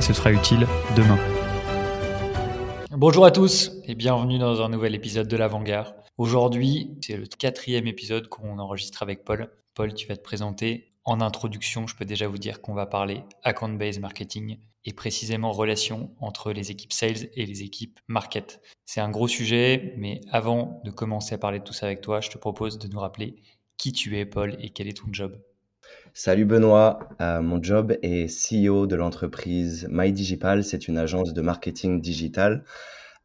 ce sera utile demain. Bonjour à tous et bienvenue dans un nouvel épisode de l'Avant-Garde. Aujourd'hui, c'est le quatrième épisode qu'on enregistre avec Paul. Paul, tu vas te présenter. En introduction, je peux déjà vous dire qu'on va parler account-based marketing et précisément relation entre les équipes sales et les équipes market. C'est un gros sujet, mais avant de commencer à parler de tout ça avec toi, je te propose de nous rappeler qui tu es, Paul, et quel est ton job. Salut Benoît, euh, mon job est CEO de l'entreprise MyDigital. C'est une agence de marketing digital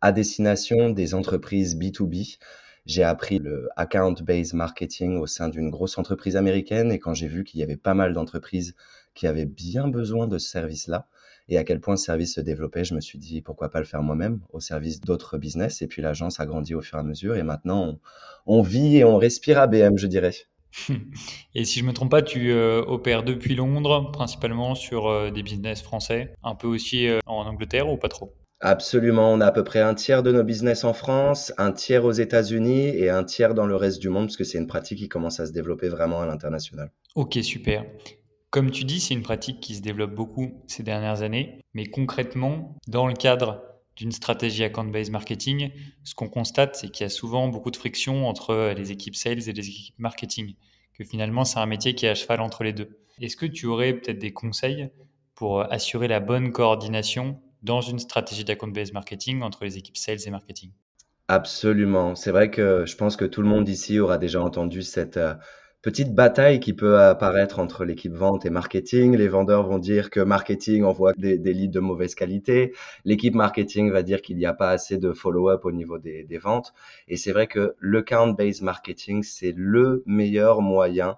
à destination des entreprises B2B. J'ai appris le account-based marketing au sein d'une grosse entreprise américaine et quand j'ai vu qu'il y avait pas mal d'entreprises qui avaient bien besoin de ce service-là et à quel point ce service se développait, je me suis dit pourquoi pas le faire moi-même au service d'autres business. Et puis l'agence a grandi au fur et à mesure et maintenant on, on vit et on respire ABM, je dirais. Et si je me trompe pas, tu euh, opères depuis Londres, principalement sur euh, des business français, un peu aussi euh, en Angleterre ou pas trop? Absolument, on a à peu près un tiers de nos business en France, un tiers aux États-Unis et un tiers dans le reste du monde, parce que c'est une pratique qui commence à se développer vraiment à l'international. Ok, super. Comme tu dis, c'est une pratique qui se développe beaucoup ces dernières années, mais concrètement, dans le cadre d'une stratégie account-based marketing, ce qu'on constate, c'est qu'il y a souvent beaucoup de friction entre les équipes sales et les équipes marketing, que finalement c'est un métier qui est à cheval entre les deux. Est-ce que tu aurais peut-être des conseils pour assurer la bonne coordination dans une stratégie d'account-based marketing entre les équipes sales et marketing? Absolument. C'est vrai que je pense que tout le monde ici aura déjà entendu cette, euh, petite bataille qui peut apparaître entre l'équipe vente et marketing. Les vendeurs vont dire que marketing envoie des, leads de mauvaise qualité. L'équipe marketing va dire qu'il n'y a pas assez de follow-up au niveau des, ventes. Et c'est vrai que le count-based marketing, c'est le meilleur moyen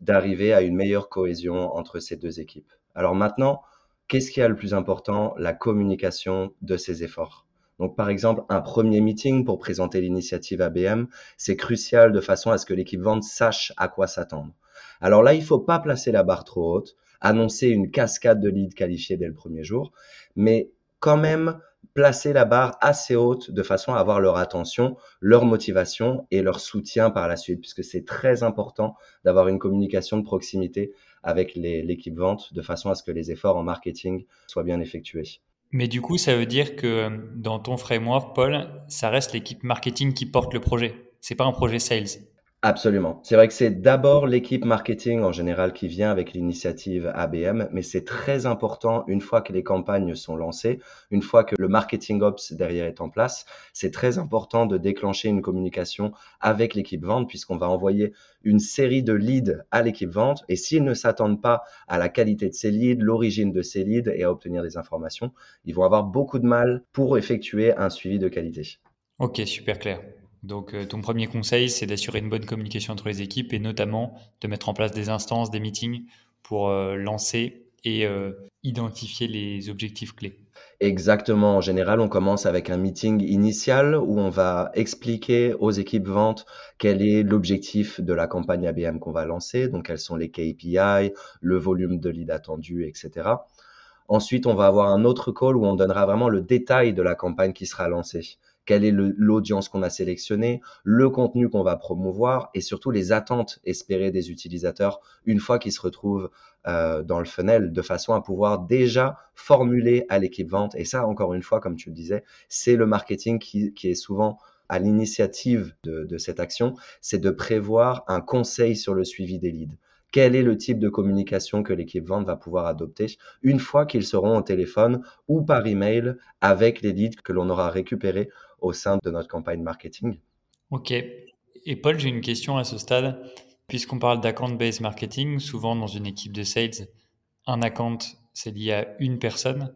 d'arriver à une meilleure cohésion entre ces deux équipes. Alors maintenant, qu'est-ce qui est le plus important? La communication de ces efforts. Donc, par exemple, un premier meeting pour présenter l'initiative ABM, c'est crucial de façon à ce que l'équipe vente sache à quoi s'attendre. Alors là, il ne faut pas placer la barre trop haute, annoncer une cascade de leads qualifiés dès le premier jour, mais quand même placer la barre assez haute de façon à avoir leur attention, leur motivation et leur soutien par la suite, puisque c'est très important d'avoir une communication de proximité avec l'équipe vente de façon à ce que les efforts en marketing soient bien effectués. Mais du coup, ça veut dire que dans ton framework, Paul, ça reste l'équipe marketing qui porte le projet. C'est pas un projet sales. Absolument. C'est vrai que c'est d'abord l'équipe marketing en général qui vient avec l'initiative ABM, mais c'est très important une fois que les campagnes sont lancées, une fois que le marketing ops derrière est en place, c'est très important de déclencher une communication avec l'équipe vente puisqu'on va envoyer une série de leads à l'équipe vente et s'ils ne s'attendent pas à la qualité de ces leads, l'origine de ces leads et à obtenir des informations, ils vont avoir beaucoup de mal pour effectuer un suivi de qualité. Ok, super clair. Donc, euh, ton premier conseil, c'est d'assurer une bonne communication entre les équipes et notamment de mettre en place des instances, des meetings pour euh, lancer et euh, identifier les objectifs clés. Exactement. En général, on commence avec un meeting initial où on va expliquer aux équipes ventes quel est l'objectif de la campagne ABM qu'on va lancer, donc quels sont les KPI, le volume de leads attendu, etc. Ensuite, on va avoir un autre call où on donnera vraiment le détail de la campagne qui sera lancée quelle est l'audience qu'on a sélectionnée, le contenu qu'on va promouvoir et surtout les attentes espérées des utilisateurs une fois qu'ils se retrouvent euh, dans le funnel de façon à pouvoir déjà formuler à l'équipe vente. Et ça, encore une fois, comme tu le disais, c'est le marketing qui, est souvent à l'initiative de, de cette action, c'est de prévoir un conseil sur le suivi des leads quel est le type de communication que l'équipe vente va pouvoir adopter une fois qu'ils seront au téléphone ou par email avec les leads que l'on aura récupérés au sein de notre campagne marketing. Ok. Et Paul, j'ai une question à ce stade. Puisqu'on parle d'account-based marketing, souvent dans une équipe de sales, un account, c'est lié à une personne.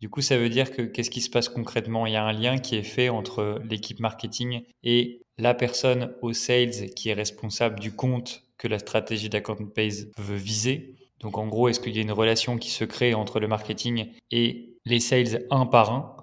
Du coup, ça veut dire que qu'est-ce qui se passe concrètement? Il y a un lien qui est fait entre l'équipe marketing et la personne au sales qui est responsable du compte que la stratégie d'account base veut viser. Donc en gros, est-ce qu'il y a une relation qui se crée entre le marketing et les sales un par un?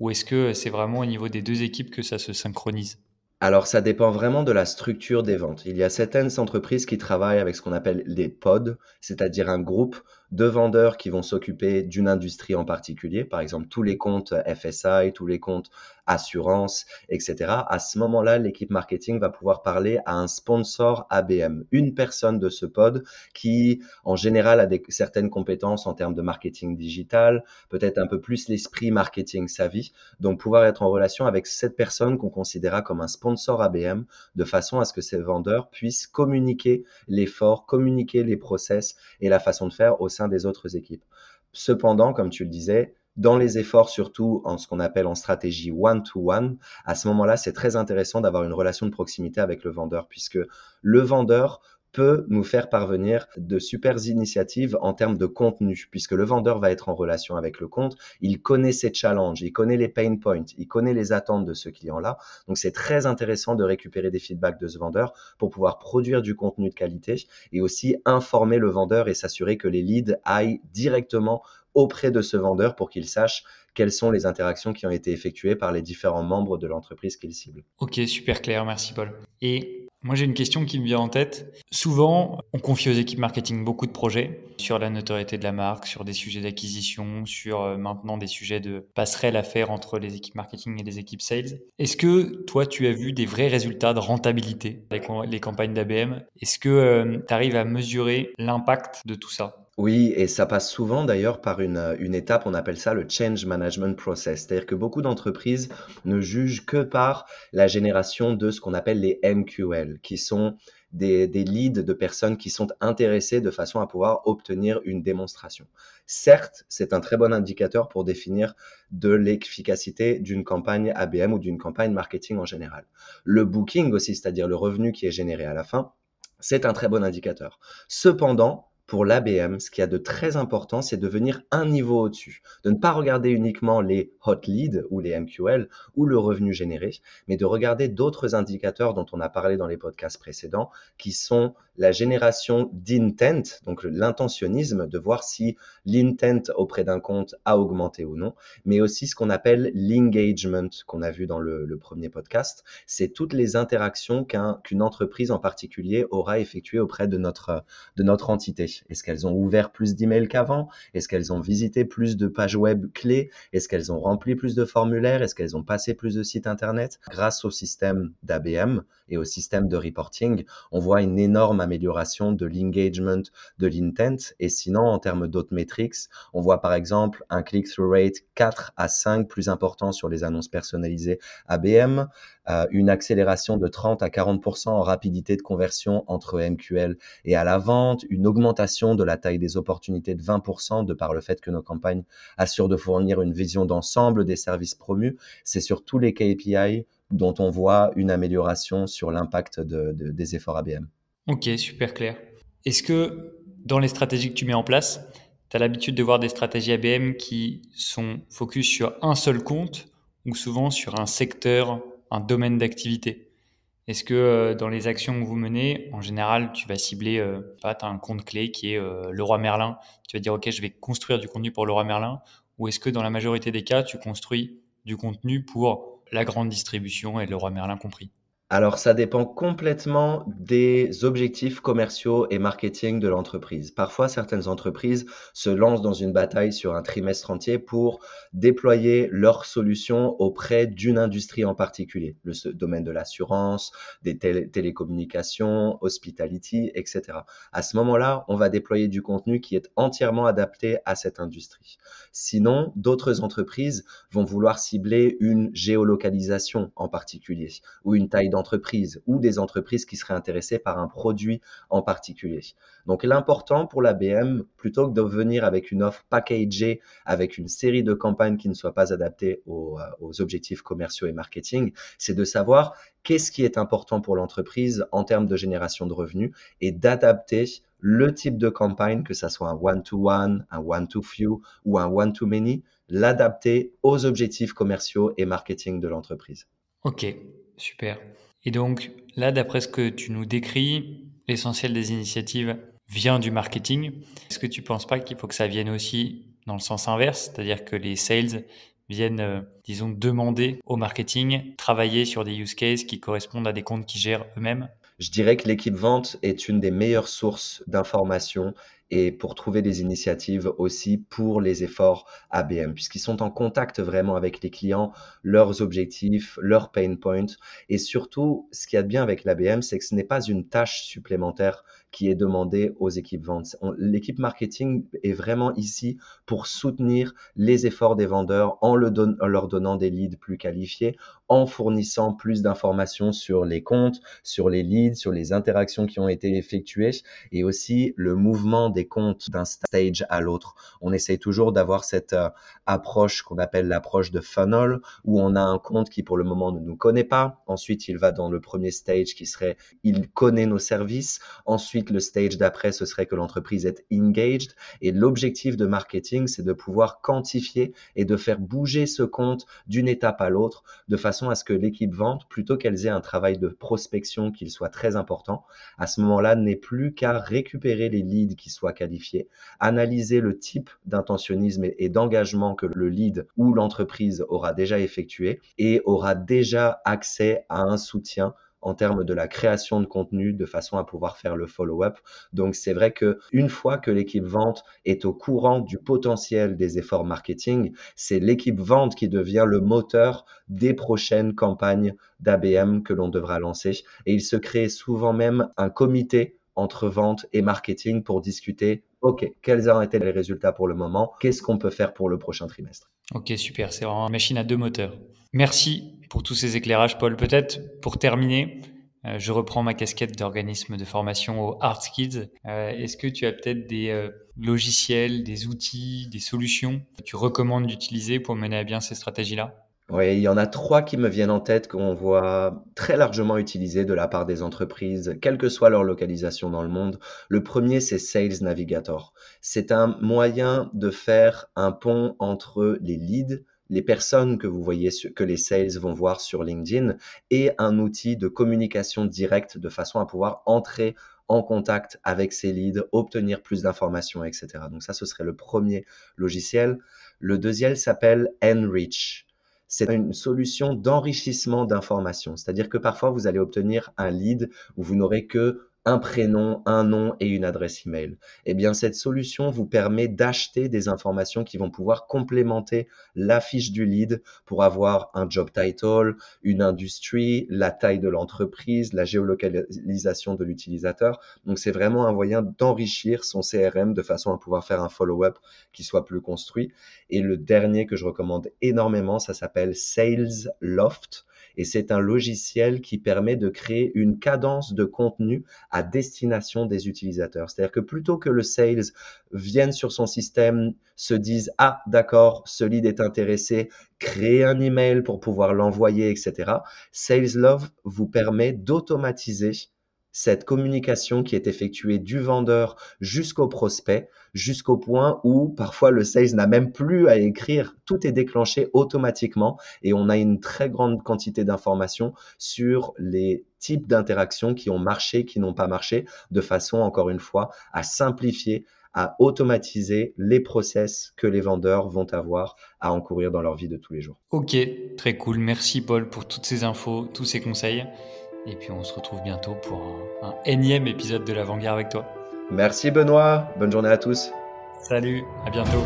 Ou est-ce que c'est vraiment au niveau des deux équipes que ça se synchronise? Alors, ça dépend vraiment de la structure des ventes. Il y a certaines entreprises qui travaillent avec ce qu'on appelle des pods, c'est-à-dire un groupe de vendeurs qui vont s'occuper d'une industrie en particulier, par exemple tous les comptes FSI, tous les comptes assurance, etc. À ce moment-là, l'équipe marketing va pouvoir parler à un sponsor ABM, une personne de ce pod qui, en général, a certaines compétences en termes de marketing digital, peut-être un peu plus l'esprit marketing savvy. Donc, pouvoir être en relation avec cette personne qu'on considérera comme un sponsor ABM, de façon à ce que ces vendeurs puissent communiquer l'effort, communiquer les process et la façon de faire au sein des autres équipes. Cependant, comme tu le disais, dans les efforts, surtout en ce qu'on appelle en stratégie one-to-one, à ce moment-là, c'est très intéressant d'avoir une relation de proximité avec le vendeur, puisque le vendeur peut nous faire parvenir de super initiatives en termes de contenu, puisque le vendeur va être en relation avec le compte, il connaît ses challenges, il connaît les pain points, il connaît les attentes de ce client-là. Donc c'est très intéressant de récupérer des feedbacks de ce vendeur pour pouvoir produire du contenu de qualité et aussi informer le vendeur et s'assurer que les leads aillent directement auprès de ce vendeur pour qu'il sache quelles sont les interactions qui ont été effectuées par les différents membres de l'entreprise qu'il cible. Ok, super clair, merci Paul. Et moi j'ai une question qui me vient en tête. Souvent, on confie aux équipes marketing beaucoup de projets sur la notoriété de la marque, sur des sujets d'acquisition, sur euh, maintenant des sujets de passerelle à faire entre les équipes marketing et les équipes sales. Est-ce que toi tu as vu des vrais résultats de rentabilité avec les campagnes d'ABM Est-ce que euh, tu arrives à mesurer l'impact de tout ça? Oui, et ça passe souvent d'ailleurs par une, une étape, on appelle ça le change management process. C'est-à-dire que beaucoup d'entreprises ne jugent que par la génération de ce qu'on appelle les MQL, qui sont des, des leads de personnes qui sont intéressées de façon à pouvoir obtenir une démonstration. Certes, c'est un très bon indicateur pour définir de l'efficacité d'une campagne ABM ou d'une campagne marketing en général. Le booking aussi, c'est-à-dire le revenu qui est généré à la fin, c'est un très bon indicateur. Cependant, pour l'ABM, ce qu'il y a de très important, c'est de venir un niveau au-dessus, de ne pas regarder uniquement les hot leads ou les MQL ou le revenu généré, mais de regarder d'autres indicateurs dont on a parlé dans les podcasts précédents, qui sont la génération d'intent, donc l'intentionnisme, de voir si l'intent auprès d'un compte a augmenté ou non, mais aussi ce qu'on appelle l'engagement qu'on a vu dans le, premier podcast, c'est toutes les interactions qu'une entreprise en particulier aura effectuées auprès de notre, de notre entité. Est-ce qu'elles ont ouvert plus d'emails qu'avant? Est-ce qu'elles ont visité plus de pages web clés? Est-ce qu'elles ont rempli plus de formulaires? Est-ce qu'elles ont passé plus de sites internet? Grâce au système d'ABM et au système de reporting, on voit une énorme amélioration de l'engagement, de l'intent. Et sinon, en termes d'autres métriques, on voit par exemple un click-through rate 4 à 5 plus important sur les annonces personnalisées ABM, une accélération de 30 à 40% en rapidité de conversion entre MQL et à la vente, une augmentation de la taille des opportunités de 20% de par le fait que nos campagnes assurent de fournir une vision d'ensemble des services promus. C'est sur tous les KPI dont on voit une amélioration sur l'impact de, des efforts ABM. Ok, super clair. Est-ce que dans les stratégies que tu mets en place, tu as l'habitude de voir des stratégies ABM qui sont focus sur un seul compte ou souvent sur un secteur un domaine d'activité. Est-ce que euh, dans les actions que vous menez, en général, tu vas cibler, euh, as un compte clé qui est euh, le roi Merlin, tu vas dire, OK, je vais construire du contenu pour le roi Merlin, ou est-ce que dans la majorité des cas, tu construis du contenu pour la grande distribution et le roi Merlin compris? Alors, ça dépend complètement des objectifs commerciaux et marketing de l'entreprise. Parfois, certaines entreprises se lancent dans une bataille sur un trimestre entier pour déployer leurs solutions auprès d'une industrie en particulier, le domaine de l'assurance, des télécommunications, hospitality, etc. À ce moment-là, on va déployer du contenu qui est entièrement adapté à cette industrie. Sinon, d'autres entreprises vont vouloir cibler une géolocalisation en particulier ou une taille d'entreprise ou des entreprises qui seraient intéressées par un produit en particulier. Donc l'important pour l'ABM, plutôt que de venir avec une offre packagée, avec une série de campagnes qui ne soient pas adaptées aux, euh, aux objectifs commerciaux et marketing, c'est de savoir qu'est-ce qui est important pour l'entreprise en termes de génération de revenus et d'adapter le type de campagne, que ça soit un one-to-one, un one-to-few ou un one-to-many, l'adapter aux objectifs commerciaux et marketing de l'entreprise. Ok, super. Et donc là, d'après ce que tu nous décris, l'essentiel des initiatives vient du marketing. Est-ce que tu ne penses pas qu'il faut que ça vienne aussi dans le sens inverse, c'est-à-dire que les sales viennent, euh, disons, demander au marketing, travailler sur des use cases qui correspondent à des comptes qu'ils gèrent eux-mêmes? Je dirais que l'équipe vente est une des meilleures sources d'informations et pour trouver des initiatives aussi pour les efforts ABM, puisqu'ils sont en contact vraiment avec les clients, leurs objectifs, leurs pain points. Et surtout, ce qu'il y a de bien avec l'ABM, c'est que ce n'est pas une tâche supplémentaire qui est demandé aux équipes ventes. L'équipe marketing est vraiment ici pour soutenir les efforts des vendeurs en, leur donnant des leads plus qualifiés, en fournissant plus d'informations sur les comptes, sur les leads, sur les interactions qui ont été effectuées et aussi le mouvement des comptes d'un stage à l'autre. On essaye toujours d'avoir cette euh, approche qu'on appelle l'approche de funnel où on a un compte qui pour le moment ne nous connaît pas. Ensuite, il va dans le premier stage qui serait il connaît nos services. Ensuite, le stage d'après, ce serait que l'entreprise est engaged. Et l'objectif de marketing, c'est de pouvoir quantifier et de faire bouger ce compte d'une étape à l'autre de façon à ce que l'équipe vente, plutôt qu'elle ait un travail de prospection qu'il soit très important, à ce moment-là, n'ait plus qu'à récupérer les leads qui soient qualifiés, analyser le type d'intentionnisme et d'engagement que le lead ou l'entreprise aura déjà effectué et aura déjà accès à un soutien en termes de la création de contenu de façon à pouvoir faire le follow-up. Donc c'est vrai que une fois que l'équipe vente est au courant du potentiel des efforts marketing, c'est l'équipe vente qui devient le moteur des prochaines campagnes d'ABM que l'on devra lancer et il se crée souvent même un comité entre vente et marketing pour discuter, OK, quels ont été les résultats pour le moment, qu'est-ce qu'on peut faire pour le prochain trimestre? Ok, super, c'est vraiment une machine à deux moteurs. Merci pour tous ces éclairages, Paul. Peut-être pour terminer, euh, je reprends ma casquette d'organisme de formation au Arts Kids. Euh, est-ce que tu as peut-être des euh, logiciels, des outils, des solutions que tu recommandes d'utiliser pour mener à bien ces stratégies-là? Oui, il y en a trois qui me viennent en tête qu'on voit très largement utilisés de la part des entreprises, quelle que soit leur localisation dans le monde. Le premier, c'est Sales Navigator. C'est un moyen de faire un pont entre les leads, les personnes que vous voyez, que les sales vont voir sur LinkedIn, et un outil de communication directe de façon à pouvoir entrer en contact avec ces leads, obtenir plus d'informations, etc. Donc ça, ce serait le premier logiciel. Le deuxième s'appelle Enrich c'est une solution d'enrichissement d'informations. C'est-à-dire que parfois, vous allez obtenir un lead où vous n'aurez que un prénom, un nom et une adresse email. Eh bien, cette solution vous permet d'acheter des informations qui vont pouvoir complémenter la fiche du lead pour avoir un job title, une industrie, la taille de l'entreprise, la géolocalisation de l'utilisateur. Donc, c'est vraiment un moyen d'enrichir son CRM de façon à pouvoir faire un follow-up qui soit plus construit. Et le dernier que je recommande énormément, ça s'appelle Sales Loft et c'est un logiciel qui permet de créer une cadence de contenu à destination des utilisateurs. C'est-à-dire que plutôt que le sales vienne sur son système, se dise ah d'accord, ce lead est intéressé, créer un email pour pouvoir l'envoyer, etc. Sales Love vous permet d'automatiser cette communication qui est effectuée du vendeur jusqu'au prospect, jusqu'au point où parfois le sales n'a même plus à écrire, tout est déclenché automatiquement et on a une très grande quantité d'informations sur les types d'interactions qui ont marché, qui n'ont pas marché, de façon encore une fois à simplifier à automatiser les process que les vendeurs vont avoir à encourir dans leur vie de tous les jours. Ok, très cool. Merci Paul pour toutes ces infos, tous ces conseils. Et puis on se retrouve bientôt pour un, énième épisode de l'Avant-Garde avec toi. Merci Benoît, bonne journée à tous. Salut, à bientôt.